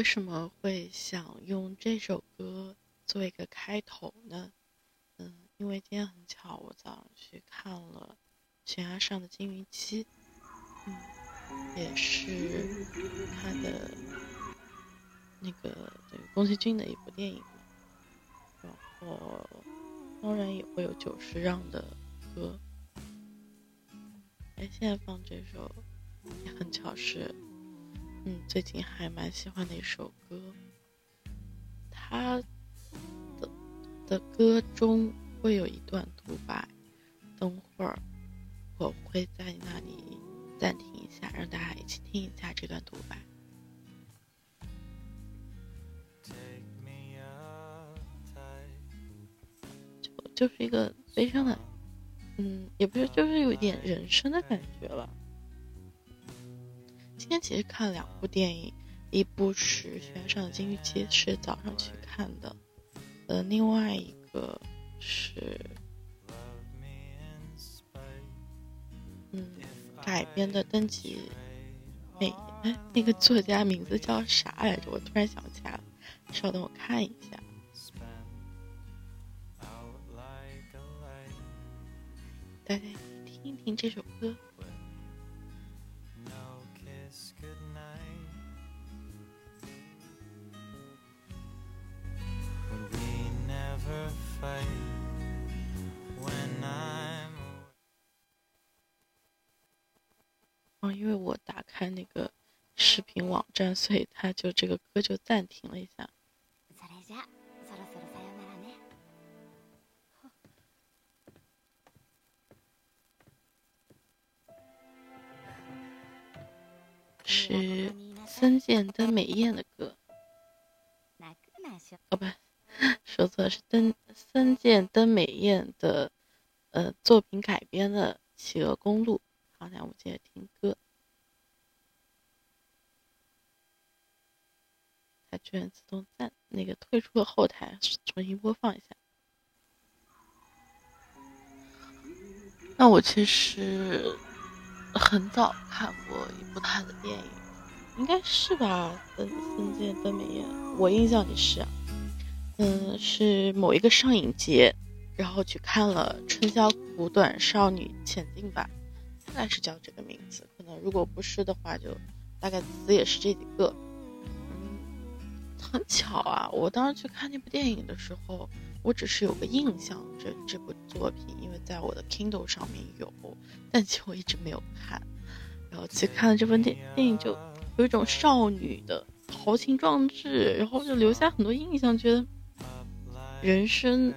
为什么会想用这首歌做一个开头呢？嗯，因为今天很巧，我早上去看了《悬崖上的金鱼姬》，嗯，也是他的那个对宫崎骏的一部电影嘛。然后当然也会有久石让的歌。哎，现在放这首也很巧是。嗯，最近还蛮喜欢的一首歌，他的的歌中会有一段独白，等会儿我会在那里暂停一下，让大家一起听一下这段独白。就就是一个悲伤的，嗯，也不是，就是有一点人生的感觉了。今天其实看了两部电影，一部是《悬崖上的金鱼姬》，是早上去看的，呃，另外一个是，嗯，改编的《登记美》，哎，那个作家名字叫啥来着？我突然想不起来了，稍等，我看一下，大家听一听这首歌。哦，因为我打开那个视频网站，所以他就这个歌就暂停了一下。是森见登美彦的歌。哦，不。说错是登森见登美彦的，呃，作品改编的《企鹅公路》。好，那我们接着听歌。它居然自动暂那个退出了后台，重新播放一下。那我其实很早看过一部他的电影，应该是吧？森森见登美彦，我印象里是。啊嗯，是某一个上影节，然后去看了《春宵苦短，少女前进吧》，大概是叫这个名字。可能如果不是的话，就大概词也是这几个。嗯，很巧啊，我当时去看那部电影的时候，我只是有个印象，这这部作品，因为在我的 Kindle 上面有，但其实我一直没有看。然后去看了这部电电影，就有一种少女的豪情壮志，然后就留下很多印象，觉得。人生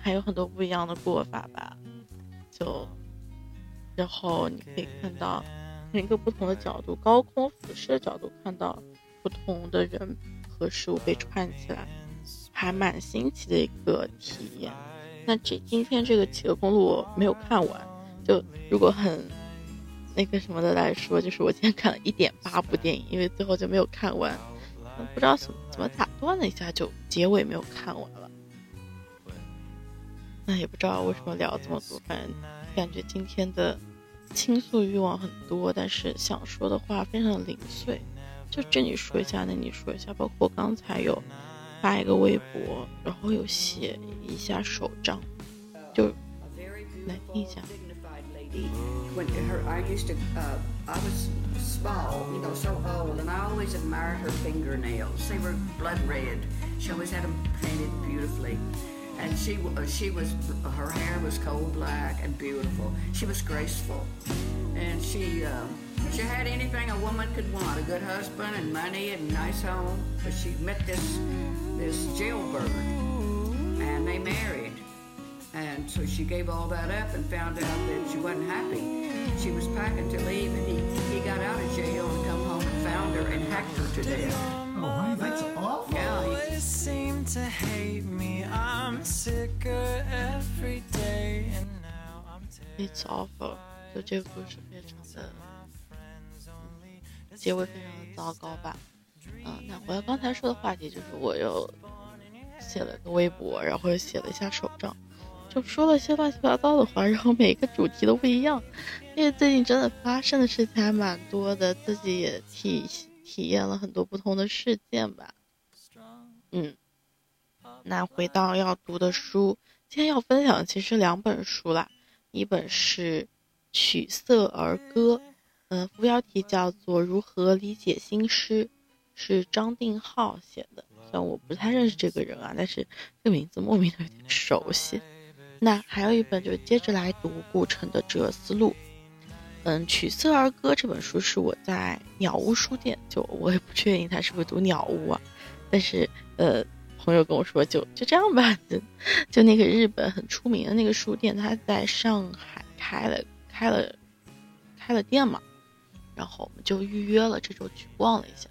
还有很多不一样的过法吧，就然后你可以看到从一个不同的角度，高空俯视的角度看到不同的人和事物被串起来，还蛮新奇的一个体验。那这今天这个企鹅公路我没有看完，就如果很那个什么的来说，就是我今天看了一点八部电影，因为最后就没有看完，不知道怎么怎么打断了一下，就结尾没有看完。也不知道为什么聊这么多，反正感觉今天的倾诉欲望很多，但是想说的话非常零碎，就这你说一下，那你说一下，包括刚才有发一个微博，然后有写一下手账，就来听一下。and she she she was her hair was coal black and beautiful. She was graceful, and she uh, she had anything a woman could want: a good husband and money and a nice home. But she met this this jailbird, and they married. And so she gave all that up and found out that she wasn't happy. She was packing to leave, and he, he got out of jail and come home and found her and hacked her to death. Oh, that's awful. Yeah, he, seem to hate me. I'm sicker every day, and now I'm It's awful，就这个故事非常的结尾非常的糟糕吧。嗯，那回到刚才说的话题，就是我又写了个微博，然后又写了一下手账。就说了些乱七八糟的话，然后每个主题都不一样，因为最近真的发生的事情还蛮多的，自己也体体验了很多不同的事件吧。嗯，那回到要读的书，今天要分享的其实两本书啦，一本是《曲色儿歌》，嗯，副标题叫做《如何理解新诗》，是张定浩写的。虽然我不太认识这个人啊，但是这个名字莫名的有点熟悉。那还有一本就接着来读顾城的《哲思录》。嗯，《曲色儿歌》这本书是我在鸟屋书店，就我也不确定他是不是读鸟屋啊，但是呃。朋友跟我说，就就这样吧，就就那个日本很出名的那个书店，他在上海开了开了开了店嘛，然后我们就预约了，这周去逛了一下。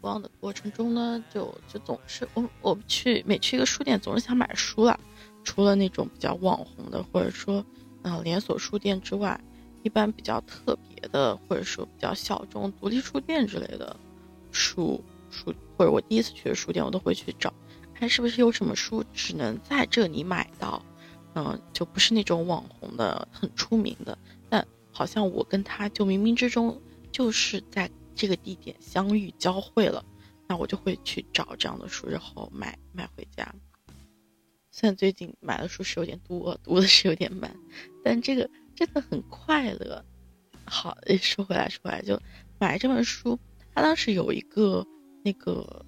逛的过程中呢，就就总是我我去每去一个书店，总是想买书了。除了那种比较网红的，或者说嗯连锁书店之外，一般比较特别的，或者说比较小众独立书店之类的书。书或者我第一次去的书店，我都会去找，看是不是有什么书只能在这里买到，嗯，就不是那种网红的很出名的，但好像我跟他就冥冥之中就是在这个地点相遇交汇了，那我就会去找这样的书，然后买买回家。虽然最近买的书是有点多，读的是有点慢，但这个真的很快乐。好，说回来说回来，就买这本书，他当时有一个。那个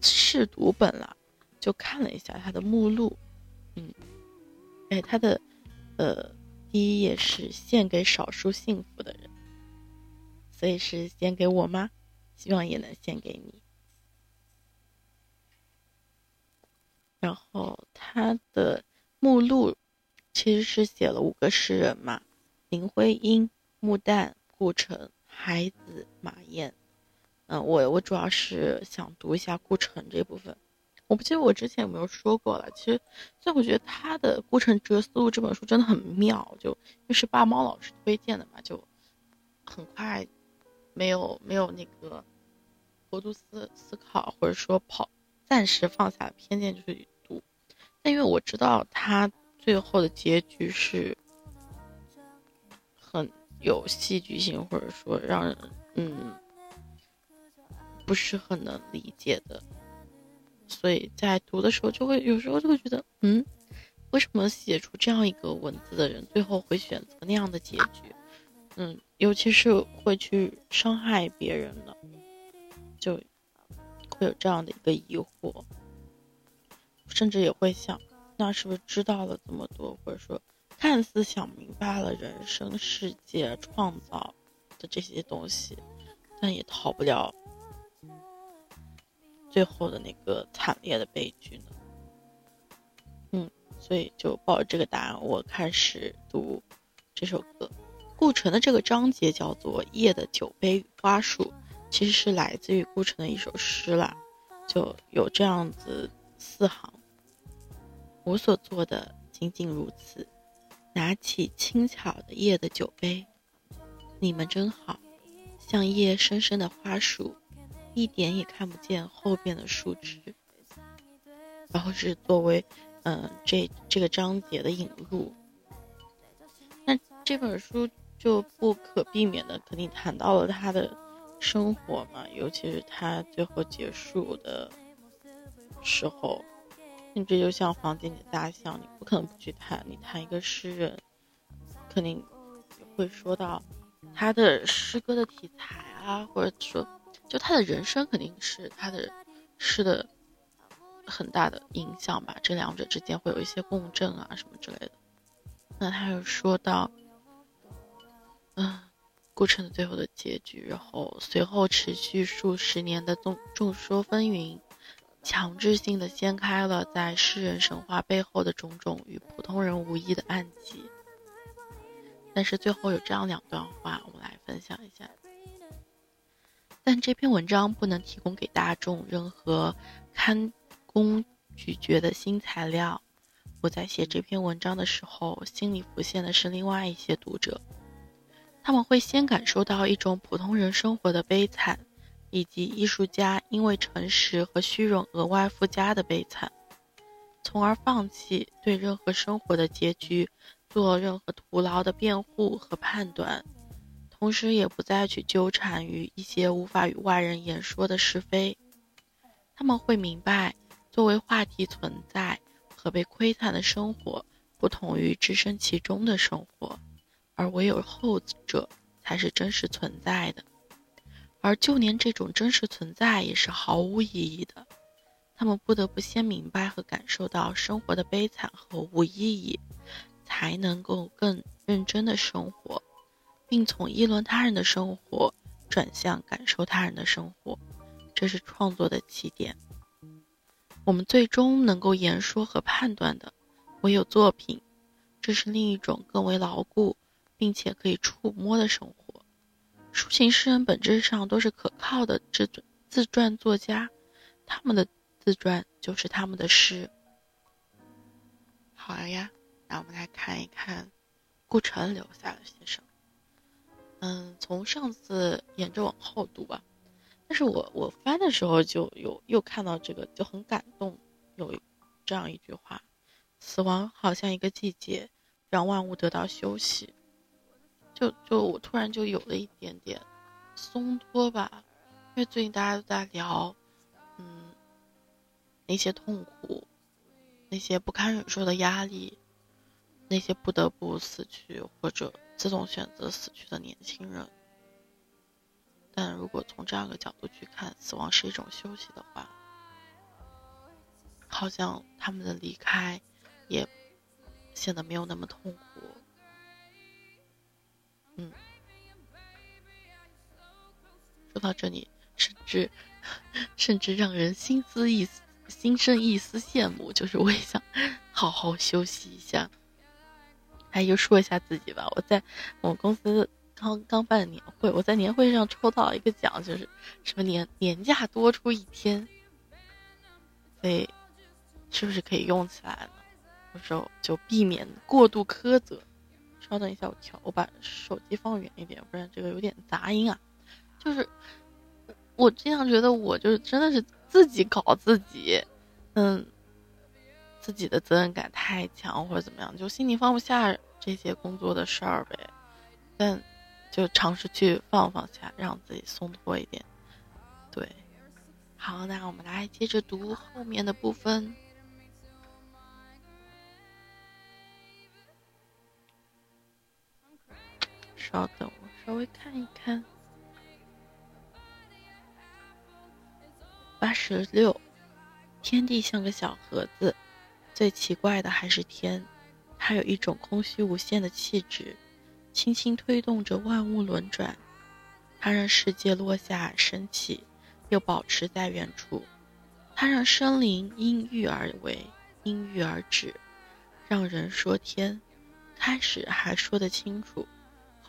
试读本了，就看了一下它的目录，嗯，哎，它的呃第一页是献给少数幸福的人，所以是献给我吗？希望也能献给你。然后他的目录其实是写了五个诗人嘛：林徽因、穆旦、顾城、海子、马燕。嗯，我我主要是想读一下顾城这部分，我不记得我之前有没有说过了。其实，所以我觉得他的《顾城哲思录》这本书真的很妙，就因为是八猫老师推荐的嘛，就很快，没有没有那个过度思思考，或者说跑暂时放下偏见就去读。但因为我知道他最后的结局是很有戏剧性，或者说让人嗯。不是很能理解的，所以在读的时候就会有时候就会觉得，嗯，为什么写出这样一个文字的人最后会选择那样的结局？嗯，尤其是会去伤害别人的，就会有这样的一个疑惑，甚至也会想，那是不是知道了这么多，或者说看似想明白了人生世界创造的这些东西，但也逃不了。最后的那个惨烈的悲剧呢？嗯，所以就抱着这个答案，我开始读这首歌。顾城的这个章节叫做《夜的酒杯与花束》，其实是来自于顾城的一首诗啦，就有这样子四行：我所做的仅仅如此，拿起轻巧的夜的酒杯，你们真好，像夜深深的花束。一点也看不见后边的树枝，然后是作为，嗯，这这个章节的引入。那这本书就不可避免的肯定谈到了他的生活嘛，尤其是他最后结束的时候，你这就像房间里的大象，你不可能不去谈。你谈一个诗人，肯定会说到他的诗歌的题材啊，或者说。就他的人生肯定是他的诗的很大的影响吧，这两者之间会有一些共振啊什么之类的。那他又说到，嗯，顾城的最后的结局，然后随后持续数十年的众众说纷纭，强制性的掀开了在诗人神话背后的种种与普通人无异的暗记。但是最后有这样两段话，我们来分享一下。但这篇文章不能提供给大众任何堪供咀嚼的新材料。我在写这篇文章的时候，心里浮现的是另外一些读者，他们会先感受到一种普通人生活的悲惨，以及艺术家因为诚实和虚荣额外附加的悲惨，从而放弃对任何生活的结局做任何徒劳的辩护和判断。同时也不再去纠缠于一些无法与外人言说的是非。他们会明白，作为话题存在和被窥探的生活，不同于置身其中的生活，而唯有后者才是真实存在的。而就连这种真实存在也是毫无意义的。他们不得不先明白和感受到生活的悲惨和无意义，才能够更认真的生活，并从议论他人的生活转向感受他人的生活。这是创作的起点。我们最终能够言说和判断的，唯有作品。这是另一种更为牢固，并且可以触摸的生活。抒情诗人本质上都是可靠的自自传作家，他们的自传就是他们的诗。好呀，那我们来看一看顾城留下了些什么。嗯，从上次沿着往后读吧。但是我我翻的时候就有又看到这个就很感动，有这样一句话：死亡好像一个季节，让万物得到休息。就就我突然就有了一点点松脱吧，因为最近大家都在聊，嗯，那些痛苦，那些不堪忍受的压力，那些不得不死去或者自动选择死去的年轻人。但如果从这样一个角度去看，死亡是一种休息的话，好像他们的离开也显得没有那么痛苦。嗯，说到这里，甚至 甚至让人心思一心生一丝羡慕，就是我也想好好休息一下。哎，又说一下自己吧，我在我们公司刚刚办年会，我在年会上抽到一个奖，就是什么年年假多出一天，所以是不是可以用起来呢？有时候就避免过度苛责。稍等一下，我调，我把手机放远一点，不然这个有点杂音啊。就是我经常觉得，我就是真的是自己搞自己，嗯，自己的责任感太强或者怎么样，就心里放不下这些工作的事儿呗。但就尝试去放放下，让自己松脱一点。对，好，那我们来接着读后面的部分。稍等，我稍微看一看。八十六，天地像个小盒子，最奇怪的还是天，它有一种空虚无限的气质，轻轻推动着万物轮转。它让世界落下升起，又保持在原处。它让生灵因欲而为，因欲而止，让人说天，开始还说得清楚。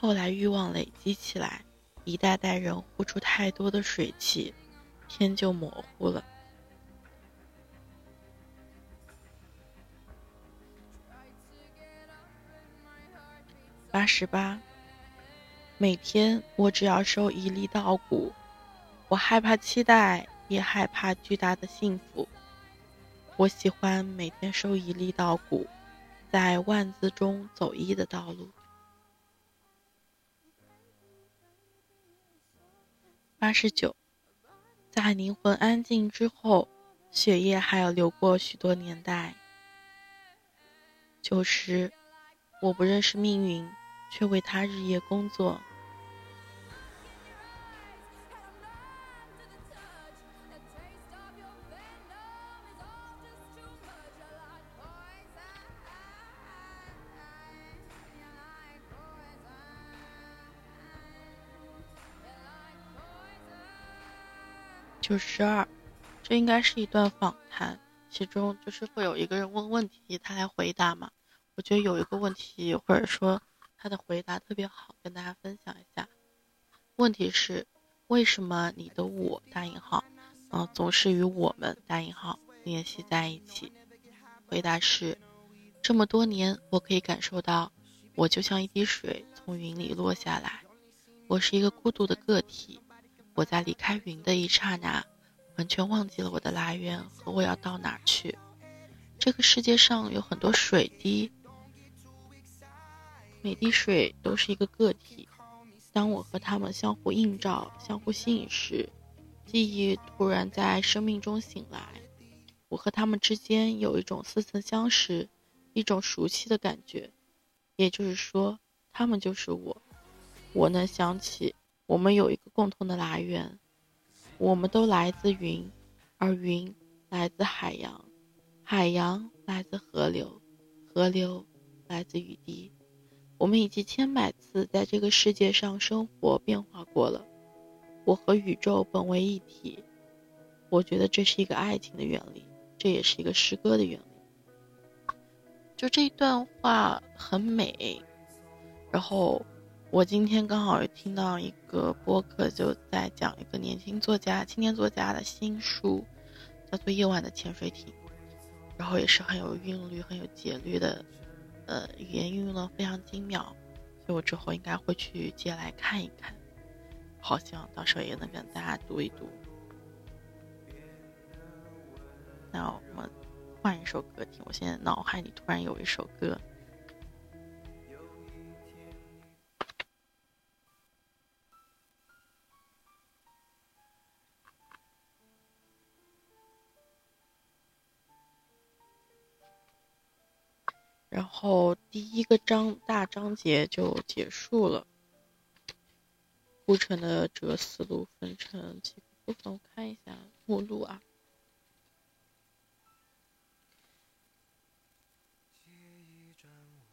后来欲望累积起来，一代代人呼出太多的水汽，天就模糊了。八十八，每天我只要收一粒稻谷，我害怕期待，也害怕巨大的幸福。我喜欢每天收一粒稻谷，在万字中走一的道路。八十九，在灵魂安静之后，血液还要流过许多年代。九十，我不认识命运，却为他日夜工作。九十二，这应该是一段访谈，其中就是会有一个人问问题，他来回答嘛。我觉得有一个问题，或者说他的回答特别好，跟大家分享一下。问题是，为什么你的我大引号，嗯，总是与我们大引号联系在一起？回答是，这么多年，我可以感受到，我就像一滴水从云里落下来，我是一个孤独的个体。我在离开云的一刹那，完全忘记了我的来源和我要到哪儿去。这个世界上有很多水滴，每滴水都是一个个体，当我和他们相互映照、相互吸引时，记忆突然在生命中醒来。我和他们之间有一种似曾相识、一种熟悉的感觉，也就是说，他们就是我。我能想起，我们有一个共同的来源，我们都来自云，而云来自海洋，海洋来自河流，河流来自雨滴。我们已经千百次在这个世界上生活变化过了。我和宇宙本为一体，我觉得这是一个爱情的原理，这也是一个诗歌的原理。就这一段话很美。然后我今天刚好听到一个播客，就在讲一个年轻作家、青年作家的新书，叫做《夜晚的潜水艇》，然后也是很有韵律、很有节律的。呃，语言运用的非常精妙，所以我之后应该会去借来看一看，好希望到时候也能跟大家读一读。那我们换一首歌听，我现在脑海里突然有一首歌。个章大章节就结束了。顾城的这个思路分成几个部分，我看一下目录啊。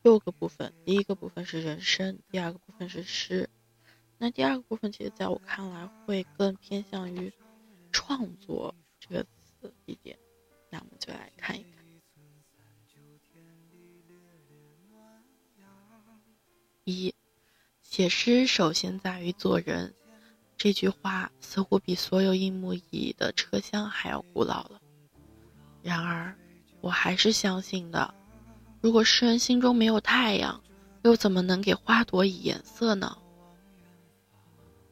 六个部分，第一个部分是人生，第二个部分是诗。那第二个部分，其实在我看来会更偏向于创作这个词一点。那我们就来看一。一，写诗首先在于做人。这句话似乎比所有硬木椅的车厢还要古老了。然而，我还是相信的。如果诗人心中没有太阳，又怎么能给花朵以颜色呢？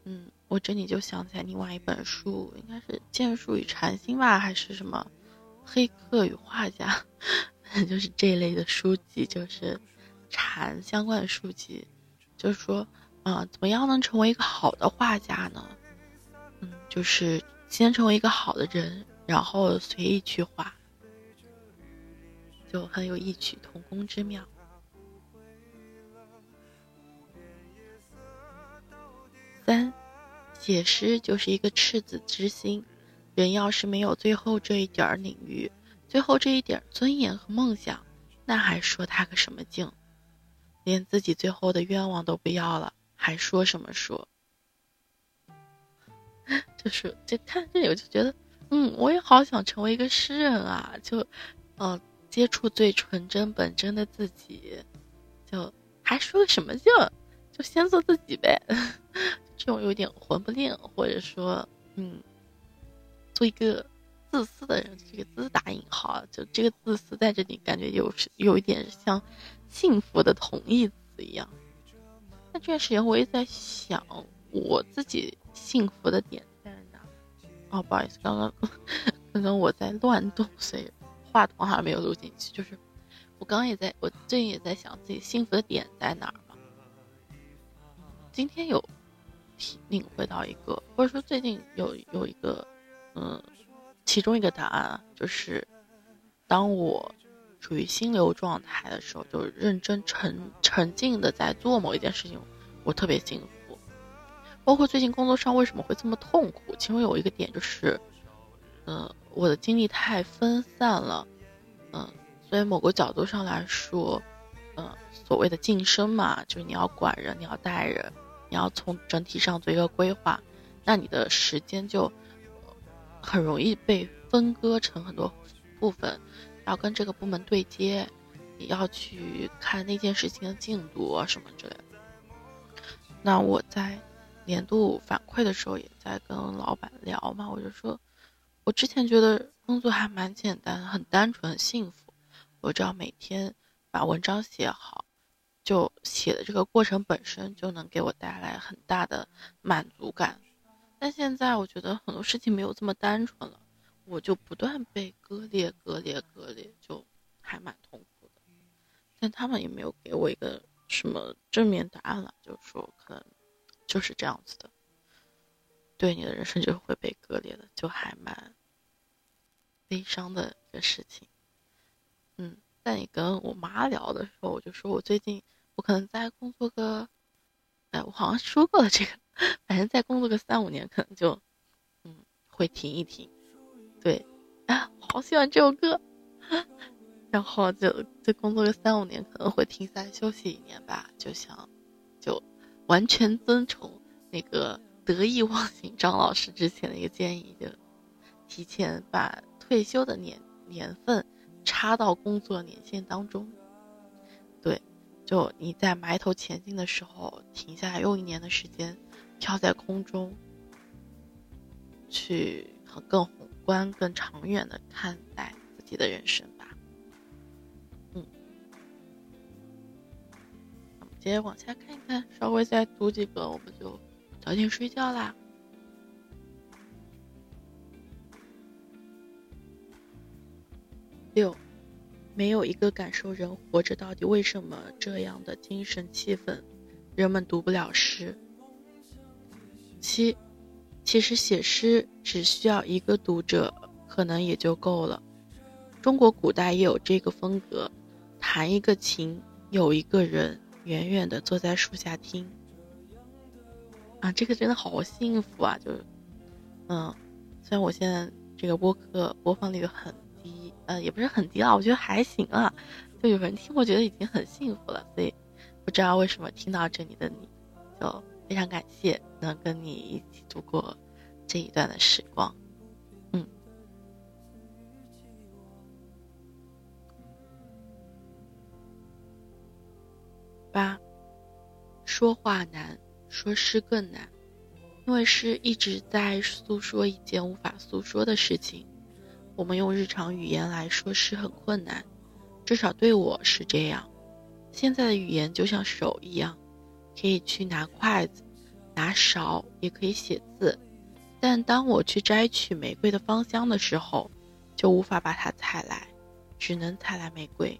嗯，我这里就想起来另外一本书，应该是《剑术与禅心》吧，还是什么《黑客与画家》就是这类的书籍，就是。禅相关的书籍，就是说，啊，怎么样能成为一个好的画家呢？嗯，就是先成为一个好的人，然后随意去画，就很有异曲同工之妙。三，写诗就是一个赤子之心，人要是没有最后这一点领域，最后这一点尊严和梦想，那还说他个什么劲？连自己最后的愿望都不要了，还说什么说？就是就看这里，我就觉得，嗯，我也好想成为一个诗人啊！就，呃，接触最纯真本真的自己，就还说什么劲？就先做自己呗。这种有点混不吝，或者说，嗯，做一个自私的人，这个“自”打引号，就这个自私在这里感觉有是有一点像。幸福的同义词一样。那这段时间我也在想，我自己幸福的点在哪？哦，不好意思，刚刚 刚刚我在乱动，所以话筒还没有录进去。就是我刚刚也在，我最近也在想自己幸福的点在哪儿嘛。今天有体领会到一个，或者说最近有有一个，嗯，其中一个答案就是当我。处于心流状态的时候，就认真沉沉浸的在做某一件事情，我特别幸福。包括最近工作上为什么会这么痛苦，其中有一个点就是，嗯，我的精力太分散了，嗯，所以某个角度上来说，嗯，所谓的晋升嘛，就是你要管人，你要带人，你要从整体上做一个规划，那你的时间就很容易被分割成很多部分。要跟这个部门对接，也要去看那件事情的进度啊什么之类的。那我在年度反馈的时候，也在跟老板聊嘛，我就说，我之前觉得工作还蛮简单，很单纯，很幸福。我只要每天把文章写好，就写的这个过程本身就能给我带来很大的满足感。但现在我觉得很多事情没有这么单纯了。我就不断被割裂、割裂、割裂，就还蛮痛苦的。但他们也没有给我一个什么正面答案了，就是说可能就是这样子的，对你的人生就会被割裂的，就还蛮悲伤的一个事情。嗯，在你跟我妈聊的时候，我就说我最近我可能再工作个，哎，我好像说过了这个，反正再工作个三五年，可能就嗯会停一停。对，啊，好喜欢这首歌。然后就就工作个三五年，可能会停下来休息一年吧，就想就。完全遵从那个得意忘形张老师之前的一个建议，就提前把退休的年年份插到工作年限当中。对，就你在埋头前进的时候，停下来用一年的时间，飘在空中，去更观、更长远的看待自己的人生吧。嗯，我们。接着往下看一看，稍微再读几个，我们就早点睡觉啦。六，没有一个感受人活着到底为什么这样的精神气氛，人们读不了诗。七，其实写诗只需要一个读者，可能也就够了。中国古代也有这个风格，弹一个琴，有一个人。远远的坐在树下听，啊，这个真的好幸福啊！就，嗯，虽然我现在这个播客播放率很低，呃，也不是很低啊，我觉得还行啊。就有人听，我觉得已经很幸福了。所以，不知道为什么听到这里的你，就非常感谢能跟你一起度过这一段的时光。嗯八，说话难，说诗更难，因为诗一直在诉说一件无法诉说的事情。我们用日常语言来说诗很困难，至少对我是这样。现在的语言就像手一样，可以去拿筷子、拿勺，也可以写字。但当我去摘取玫瑰的芳香的时候，就无法把它采来，只能采来玫瑰。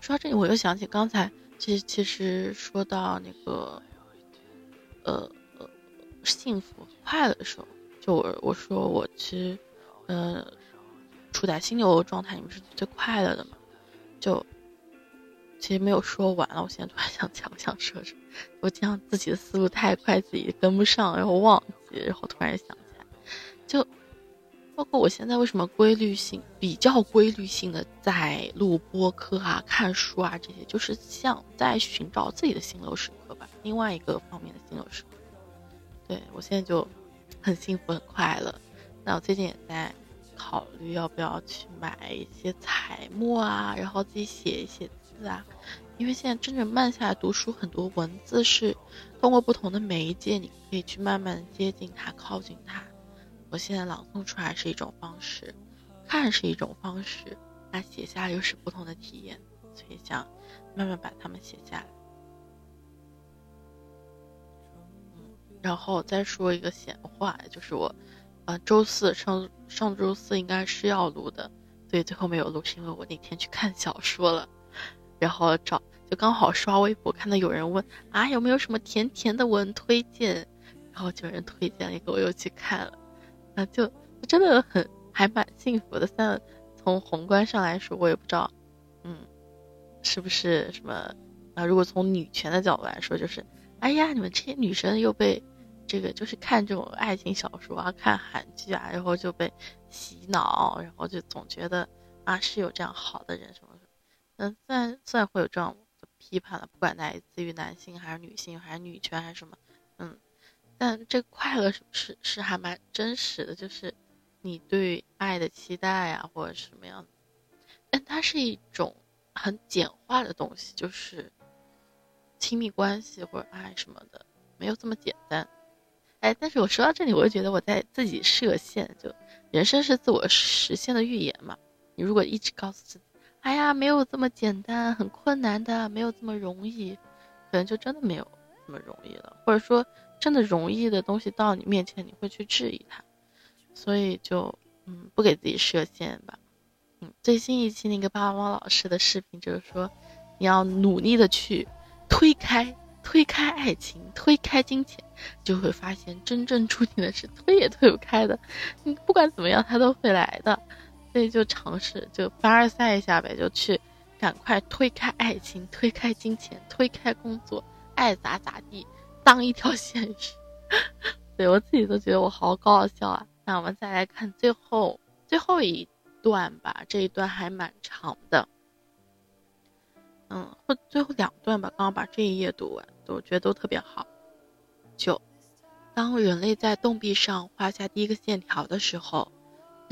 说到这里，我又想起刚才，其实其实说到那个，呃，幸福快乐的时候，就我我说我其实，呃，处在心流状态你们是最快乐的嘛，就其实没有说完了。我现在突然想起来，我想说什么，我经常自己的思路太快，自己跟不上，然后忘记，然后突然想起来，就。包括我现在为什么规律性比较规律性的在录播课啊、看书啊这些，就是像在寻找自己的心流时刻吧。另外一个方面的心流时刻，对我现在就很幸福、很快乐。那我最近也在考虑要不要去买一些彩墨啊，然后自己写一写字啊。因为现在真正慢下来读书，很多文字是通过不同的媒介，你可以去慢慢接近它、靠近它。我现在朗诵出来是一种方式，看是一种方式，那写下又是不同的体验，所以想慢慢把它们写下来。然后再说一个闲话，就是我，呃，周四上上周四应该是要录的，所以最后没有录，是因为我那天去看小说了，然后找就刚好刷微博看到有人问啊有没有什么甜甜的文推荐，然后就有人推荐了一个，我又去看了。那就真的很还蛮幸福的。但从宏观上来说，我也不知道，嗯，是不是什么啊？如果从女权的角度来说，就是哎呀，你们这些女生又被这个就是看这种爱情小说啊、看韩剧啊，然后就被洗脑，然后就总觉得啊是有这样好的人什么。嗯，虽然虽然会有这样的批判了，不管来自于男性还是女性，还是女权还是什么，嗯。但这快乐是是是还蛮真实的，就是你对爱的期待啊，或者什么样但它是一种很简化的东西，就是亲密关系或者爱什么的，没有这么简单。哎，但是我说到这里，我就觉得我在自己设限，就人生是自我实现的预言嘛。你如果一直告诉自己，哎呀，没有这么简单，很困难的，没有这么容易，可能就真的没有这么容易了，或者说。真的容易的东西到你面前，你会去质疑它，所以就嗯不给自己设限吧。嗯，最新一期那个爸爸妈妈老师的视频就是说，你要努力的去推开、推开爱情，推开金钱，就会发现真正注定的是推也推不开的。你不管怎么样，它都会来的。所以就尝试，就凡尔赛一下呗，就去赶快推开爱情，推开金钱，推开工作，爱咋咋地，当一条 咸鱼。对我自己都觉得我好搞笑啊！那我们再来看最后最后一段吧，这一段还蛮长的。嗯，或最后两段吧，刚刚把这一页读完，我觉得都特别好。九，当人类在洞壁上画下第一个线条的时候。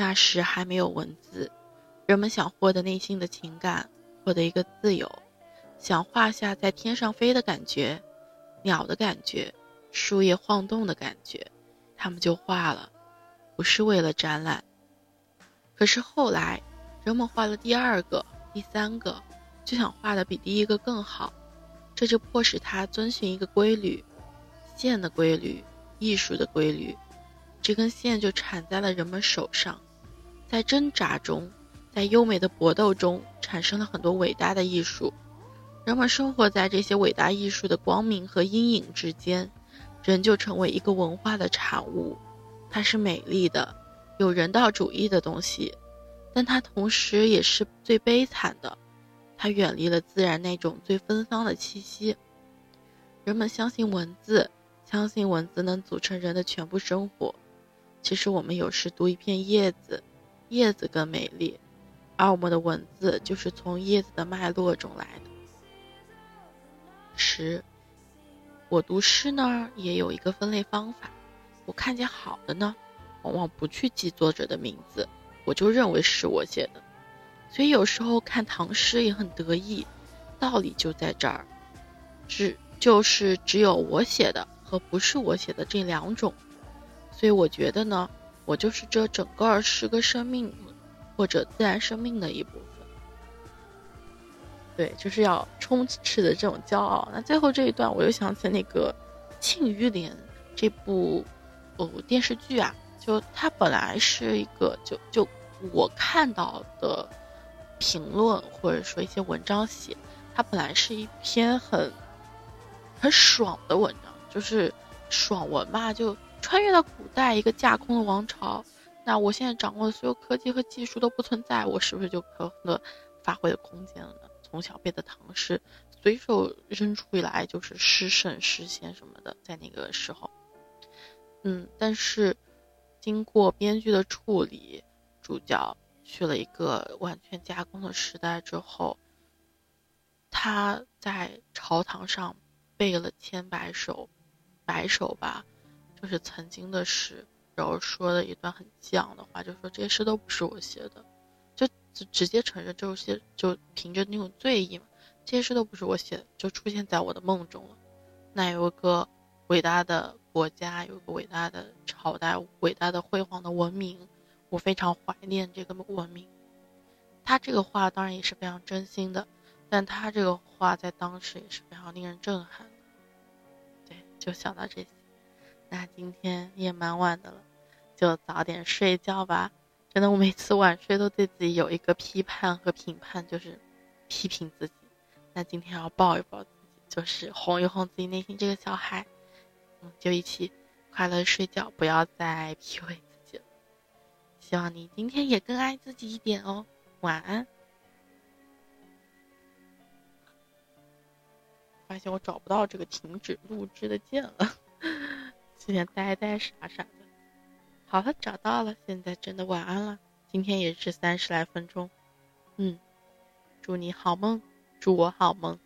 那时还没有文字，人们想获得内心的情感，获得一个自由，想画下在天上飞的感觉，鸟的感觉，树叶晃动的感觉，他们就画了，不是为了展览。可是后来，人们画了第二个、第三个，就想画的比第一个更好，这就迫使他遵循一个规律，线的规律，艺术的规律，这根线就缠在了人们手上。在挣扎中，在优美的搏斗中，产生了很多伟大的艺术。人们生活在这些伟大艺术的光明和阴影之间，人就成为一个文化的产物。它是美丽的，有人道主义的东西，但它同时也是最悲惨的。它远离了自然那种最芬芳的气息。人们相信文字，相信文字能组成人的全部生活。其实，我们有时读一片叶子。叶子更美丽，而我们的文字就是从叶子的脉络中来的。十，我读诗呢也有一个分类方法，我看见好的呢，往往不去记作者的名字，我就认为是我写的。所以有时候看唐诗也很得意，道理就在这儿，只就是只有我写的和不是我写的这两种。所以我觉得呢。我就是这整个十个生命，或者自然生命的一部分。对，就是要充斥的这种骄傲。那最后这一段，我又想起那个《庆余年》这部哦电视剧啊，就它本来是一个，就就我看到的评论或者说一些文章写，它本来是一篇很很爽的文章，就是爽文嘛，就。穿越到古代，一个架空的王朝，那我现在掌握的所有科技和技术都不存在，我是不是就有很多发挥的空间了呢？从小背的唐诗，随手扔出来就是诗圣、诗仙什么的，在那个时候，嗯，但是经过编剧的处理，主角去了一个完全加工的时代之后，他在朝堂上背了千百首，百首吧。就是曾经的诗，然后说了一段很犟的话，就说这些诗都不是我写的，就直直接承认这些，就凭着那种醉意嘛，这些诗都不是我写的，就出现在我的梦中了。那有一个伟大的国家，有一个伟大的朝代，伟大的辉煌的文明，我非常怀念这个文明。他这个话当然也是非常真心的，但他这个话在当时也是非常令人震撼的。对，就想到这些。那今天也蛮晚的了，就早点睡觉吧。真的，我每次晚睡都对自己有一个批判和评判，就是批评自己。那今天要抱一抱自己，就是哄一哄自己内心这个小孩。嗯，就一起快乐睡觉，不要再 PUA 自己了。希望你今天也更爱自己一点哦。晚安。发现我找不到这个停止录制的键了。有点呆呆傻傻的，好了，找到了，现在真的晚安了。今天也是三十来分钟，嗯，祝你好梦，祝我好梦。